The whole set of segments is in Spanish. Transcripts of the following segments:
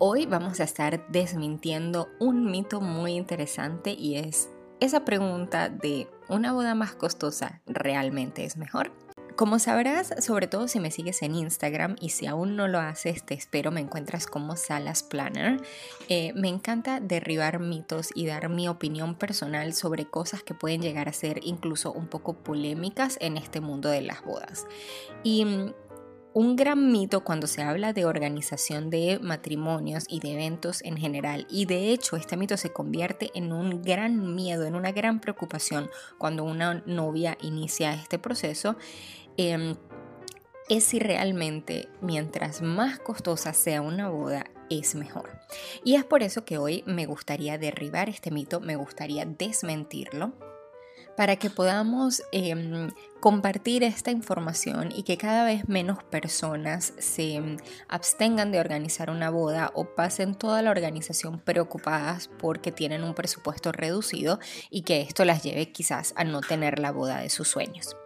Hoy vamos a estar desmintiendo un mito muy interesante y es esa pregunta de ¿una boda más costosa realmente es mejor? Como sabrás, sobre todo si me sigues en Instagram y si aún no lo haces, te espero, me encuentras como Salas Planner. Eh, me encanta derribar mitos y dar mi opinión personal sobre cosas que pueden llegar a ser incluso un poco polémicas en este mundo de las bodas. Y mm, un gran mito cuando se habla de organización de matrimonios y de eventos en general. Y de hecho este mito se convierte en un gran miedo, en una gran preocupación cuando una novia inicia este proceso. Em, es si realmente mientras más costosa sea una boda, es mejor. Y es por eso que hoy me gustaría derribar este mito, me gustaría desmentirlo para que podamos em, compartir esta información y que cada vez menos personas se em, abstengan de organizar una boda o pasen toda la organización preocupadas porque tienen un presupuesto reducido y que esto las lleve quizás a no tener la boda de sus sueños.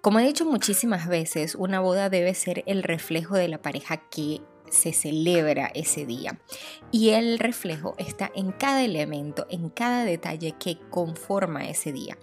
Como he dicho muchísimas veces, una boda debe ser el reflejo de la pareja que se celebra ese día. Y el reflejo está en cada elemento, en cada detalle que conforma ese día.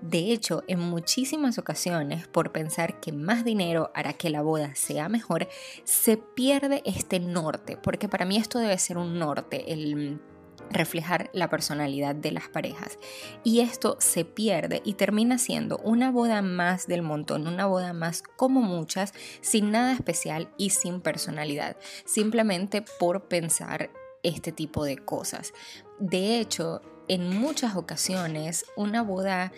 De hecho, en muchísimas ocasiones, por pensar que más dinero hará que la boda sea mejor, se pierde este norte, porque para mí esto debe ser un norte, el reflejar la personalidad de las parejas. Y esto se pierde y termina siendo una boda más del montón, una boda más como muchas, sin nada especial y sin personalidad, simplemente por pensar este tipo de cosas. De hecho, en muchas ocasiones, una boda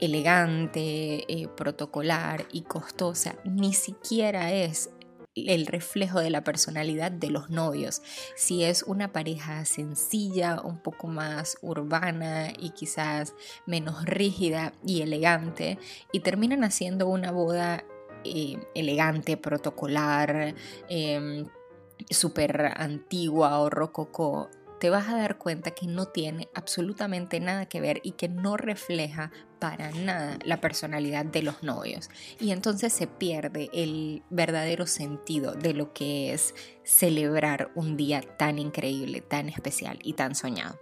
elegante, eh, protocolar y costosa ni siquiera es el reflejo de la personalidad de los novios. Si es una pareja sencilla, un poco más urbana y quizás menos rígida y elegante, y terminan haciendo una boda eh, elegante, protocolar, em, súper antigua o rococó, te vas a dar cuenta que no tiene absolutamente nada que ver y que no refleja para nada la personalidad de los novios. Y entonces se pierde el verdadero sentido de lo que es celebrar un día tan increíble, tan especial y tan soñado.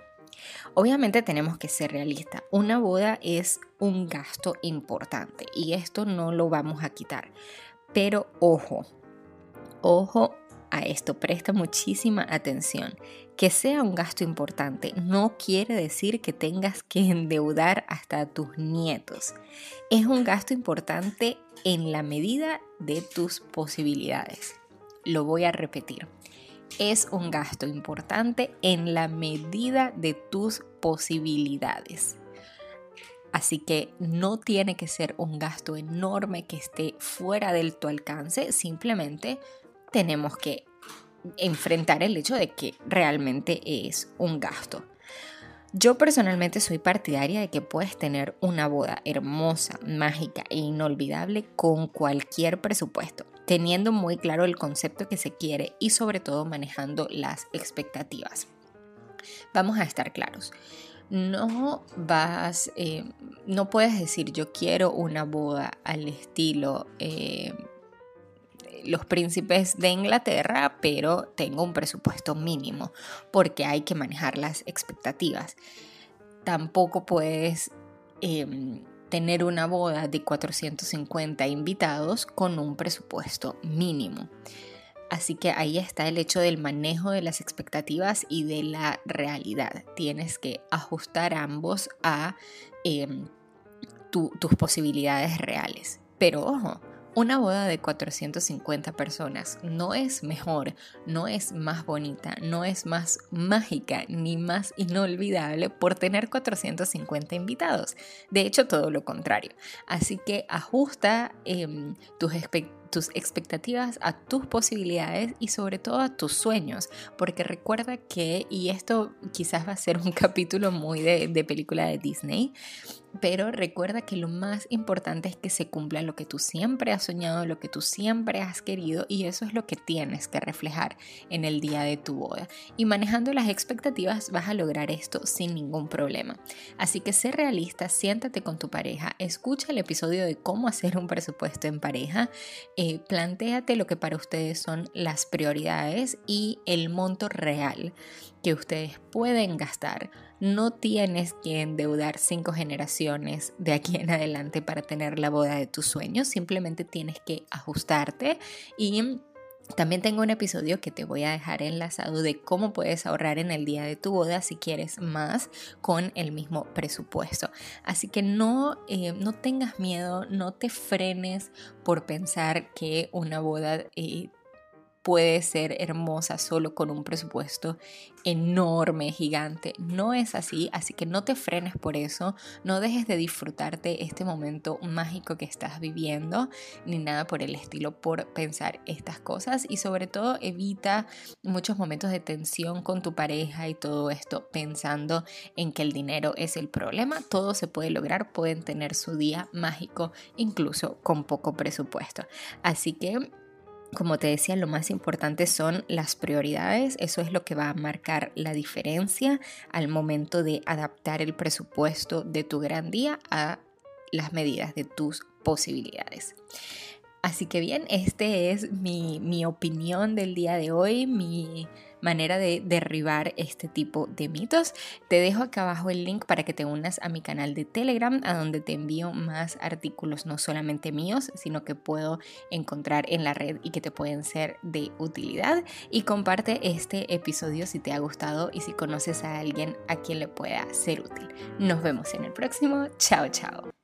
Obviamente tenemos que ser realistas. Una boda es un gasto importante y esto no lo vamos a quitar. Pero ojo, ojo a esto, presta muchísima atención. Que sea un gasto importante no quiere decir que tengas que endeudar hasta tus nietos. Es un gasto importante en la medida de tus posibilidades. Lo voy a repetir. Es un gasto importante en la medida de tus posibilidades. Así que no tiene que ser un gasto enorme que esté fuera del tu alcance, simplemente tenemos que enfrentar el hecho de que realmente es un gasto. Yo personalmente soy partidaria de que puedes tener una boda hermosa, mágica e inolvidable con cualquier presupuesto, teniendo muy claro el concepto que se quiere y sobre todo manejando las expectativas. Vamos a estar claros. No vas, eh, no puedes decir yo quiero una boda al estilo eh, los príncipes de Inglaterra, pero tengo un presupuesto mínimo porque hay que manejar las expectativas. Tampoco puedes em, tener una boda de 450 invitados con un presupuesto mínimo. Así que ahí está el hecho del manejo de las expectativas y de la realidad. Tienes que ajustar ambos a em, tus posibilidades reales. Pero ojo, una boda de 450 personas no es mejor, no es más bonita, no es más mágica ni más inolvidable por tener 450 invitados. De hecho, todo lo contrario. Así que ajusta em, tus tus expectativas a tus posibilidades y sobre todo a tus sueños, porque recuerda que, y esto quizás va a ser un capítulo muy de película de Disney, pero recuerda que lo más importante es que se cumpla lo que tú siempre has soñado, lo que tú siempre has querido y eso es lo que tienes que reflejar en el día de tu boda. Y manejando las expectativas vas a lograr esto sin ningún problema. Así que sé realista, siéntate con tu pareja, escucha el episodio de cómo hacer un presupuesto en pareja, eh, plantéate lo que para ustedes son las prioridades y el monto real que ustedes pueden gastar. No tienes que endeudar cinco generaciones de aquí en adelante para tener la boda de tus sueños. Simplemente tienes que ajustarte y también tengo un episodio que te voy a dejar enlazado de cómo puedes ahorrar en el día de tu boda si quieres más con el mismo presupuesto. Así que no, eh, no tengas miedo, no te frenes por pensar que una boda eh, puede ser hermosa solo con un presupuesto enorme, gigante. No es así, así que no te frenes por eso, no dejes de disfrutarte este momento mágico que estás viviendo, ni nada por el estilo por pensar estas cosas y sobre todo evita muchos momentos de tensión con tu pareja y todo esto pensando en que el dinero es el problema. Todo se puede lograr, pueden tener su día mágico incluso con poco presupuesto. Así que como te decía, lo más importante son las prioridades. Eso es lo que va a marcar la diferencia al momento de adaptar el presupuesto de tu gran día a las medidas de tus posibilidades. Así que bien, este es mi, mi opinión del día de hoy, mi manera de derribar este tipo de mitos. Te dejo acá abajo el link para que te unas a mi canal de Telegram, a donde te envío más artículos, no solamente míos, sino que puedo encontrar en la red y que te pueden ser de utilidad. Y comparte este episodio si te ha gustado y si conoces a alguien a quien le pueda ser útil. Nos vemos en el próximo. Chao, chao.